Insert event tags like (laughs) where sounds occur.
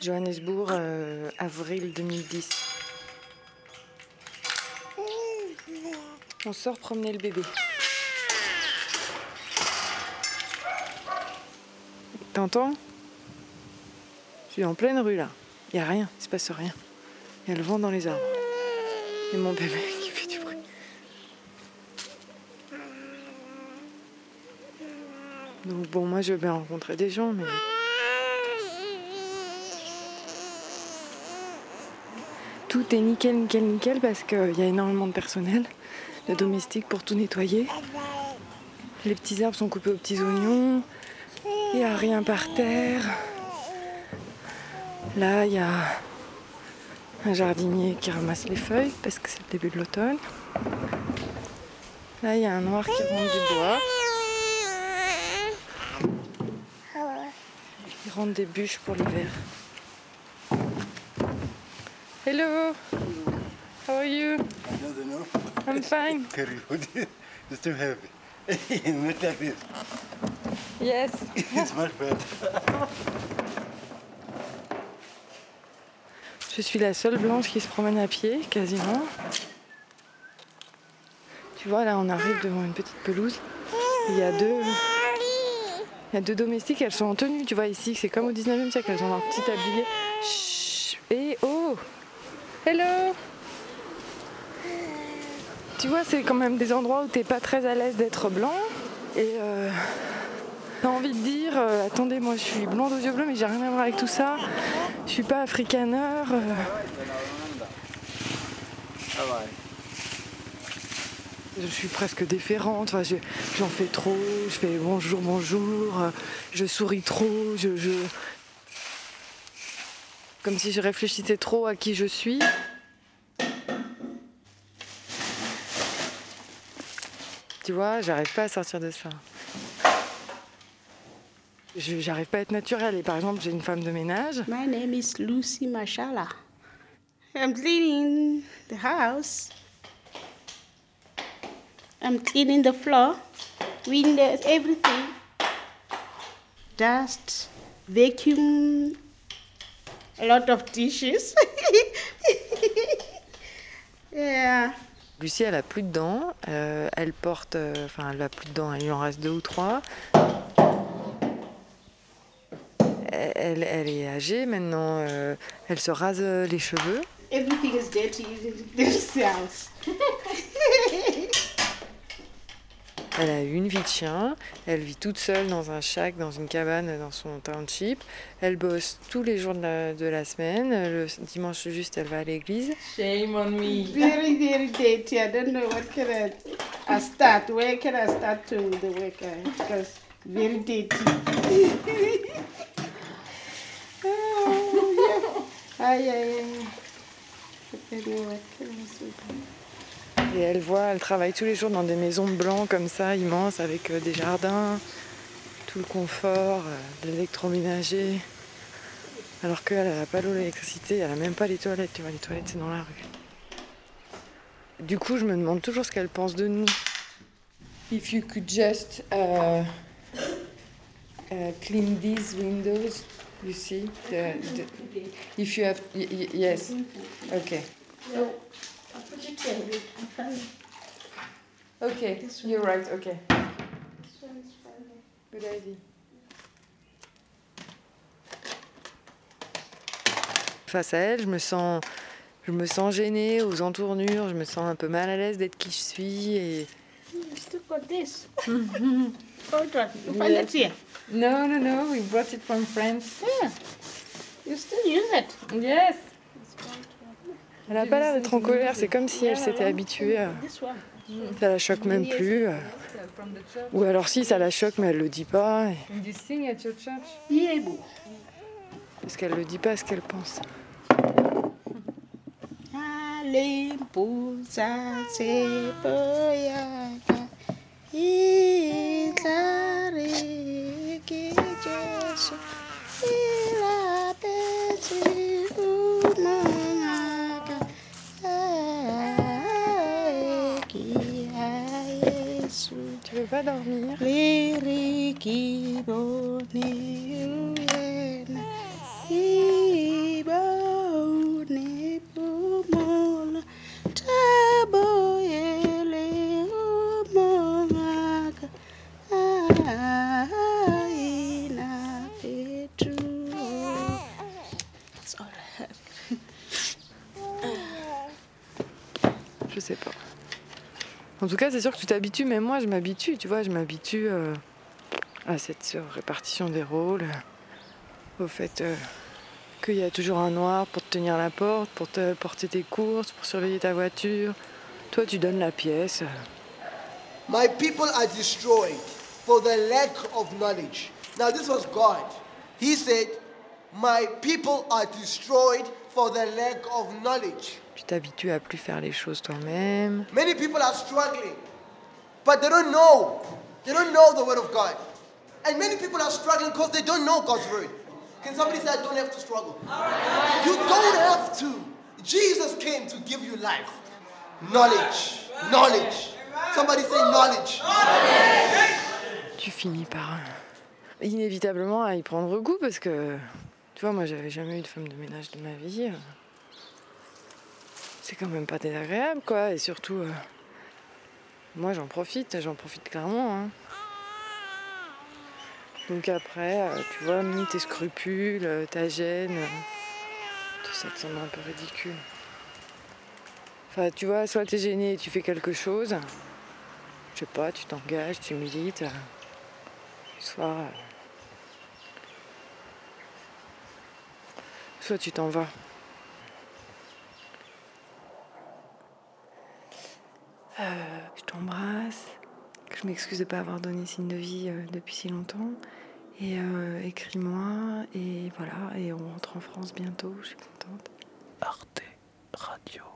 Johannesburg, euh, avril 2010. On sort promener le bébé. T'entends? Je suis en pleine rue là. Il a rien, il se passe rien. Il y a le vent dans les arbres. Et mon bébé (laughs) qui fait du bruit. Donc bon, moi je veux bien rencontrer des gens, mais... Tout est nickel, nickel, nickel parce qu'il y a énormément de personnel, de domestiques pour tout nettoyer. Les petits arbres sont coupés aux petits oignons. Il n'y a rien par terre. Là, il y a un jardinier qui ramasse les feuilles parce que c'est le début de l'automne. Là, il y a un noir qui rentre du bois. Il rentre des bûches pour l'hiver. Hello. How are you? I don't know. I'm fine. (laughs) Very good. You're still happy. Not like this. Yes. (laughs) It's much better. (laughs) Je suis la seule blanche qui se promène à pied, quasiment. Tu vois, là, on arrive devant une petite pelouse. Il y a deux, il y a deux domestiques, elles sont en tenue. Tu vois, ici, c'est comme au 19e siècle, elles ont leur petit tablier. Chut. Et oh Hello Tu vois, c'est quand même des endroits où t'es pas très à l'aise d'être blanc. Et euh, t'as envie de dire euh, attendez, moi je suis blonde aux yeux bleus, mais j'ai rien à voir avec tout ça. Je suis pas africaneur. euh, je suis presque déférente, enfin, je- j'en fais trop, je fais bonjour, bonjour, euh, je souris trop, je, je- Comme si je réfléchissais trop à qui je suis. Tu vois, j'arrive pas à sortir de ça. J'arrive pas à être naturelle. Et par exemple, j'ai une femme de ménage. My name is Lucy Mashala. I'm cleaning the house. I'm cleaning the floor, windows, everything. Dust, vacuum, a lot of dishes. (laughs) yeah. Lucie, elle a plus de dents. euh, elle porte. euh, Enfin, elle a plus de dents, il lui en reste deux ou trois. Elle, elle est âgée maintenant. euh, elle se rase les cheveux. Everything is dirty in (laughs) this house. Elle a eu une vie de chien. Elle vit toute seule dans un shack, dans une cabane, dans son township. Elle bosse tous les jours de la, de la semaine. Le dimanche juste, elle va à l'église. Shame on me. Very, very dirty. I don't know what can I, I start. Where can I start to the work? Because very dirty. oh, yeah. Ay, ay, ay. Et elle voit, elle travaille tous les jours dans des maisons blancs comme ça, immenses, avec euh, des jardins, tout le confort, euh, de l'électroménager. Alors qu'elle n'a pas l'eau, l'électricité, elle n'a même pas les toilettes, tu vois, les toilettes c'est dans la rue. Du coup, je me demande toujours ce qu'elle pense de nous. If you could just uh, uh, clean these windows, you see, the, the, yes, okay. It Okay, you're right, okay. This one is fine. Good idea. Face à elle, je me sens, je me sens gênée aux entournures, je me sens un peu mal à l'aise d'être qui je suis. Et... You still got this. Hold on. You find it here. No, no, no. We brought it from France. Yeah. You still use it. Yes. Elle n'a pas l'air d'être en colère, c'est comme si elle s'était habituée. à-. Ça la choque même plus. euh. Ou alors si, ça la choque, mais elle le dit pas. et- Did you sing at your church? Yeah, boo. Parce qu'elle le dit pas ce qu'elle pense? pas dormir. Je sais pas. En tout cas, c'est sûr que tu t'habitues, mais moi je m'habitue, tu vois, je m'habitue euh, à cette répartition des rôles, au fait euh, qu'il y a toujours un noir pour te tenir la porte, pour te porter tes courses, pour surveiller ta voiture. Toi, tu donnes la pièce. My people are destroyed for the lack of knowledge. Now, this was God. He said, My people are destroyed for the lack of knowledge. Tu t'habitues à plus faire les choses toi-même. Many people are struggling, but they don't know. They don't know the word of God. And many people are struggling because they don't know God's word. Can somebody say, I don't have to struggle? You don't have to. Jesus came to give you life. Knowledge. Knowledge. Somebody say knowledge. Tu finis par inévitablement à y prendre goût parce que, tu vois, moi j'avais jamais eu de femme de ménage de ma vie. C'est quand même pas désagréable, quoi. Et surtout, euh, moi j'en profite, j'en profite clairement. hein. Donc après, euh, tu vois, mis tes scrupules, euh, ta gêne, euh, tout ça te semble un peu ridicule. Enfin, tu vois, soit t'es gêné et tu fais quelque chose, je sais pas, tu t'engages, tu milites, euh, soit. Soit tu t'en vas. Euh, je t'embrasse. Je m'excuse de ne pas avoir donné signe de vie euh, depuis si longtemps. Et euh, écris-moi. Et voilà. Et on rentre en France bientôt. Je suis contente. Arte Radio.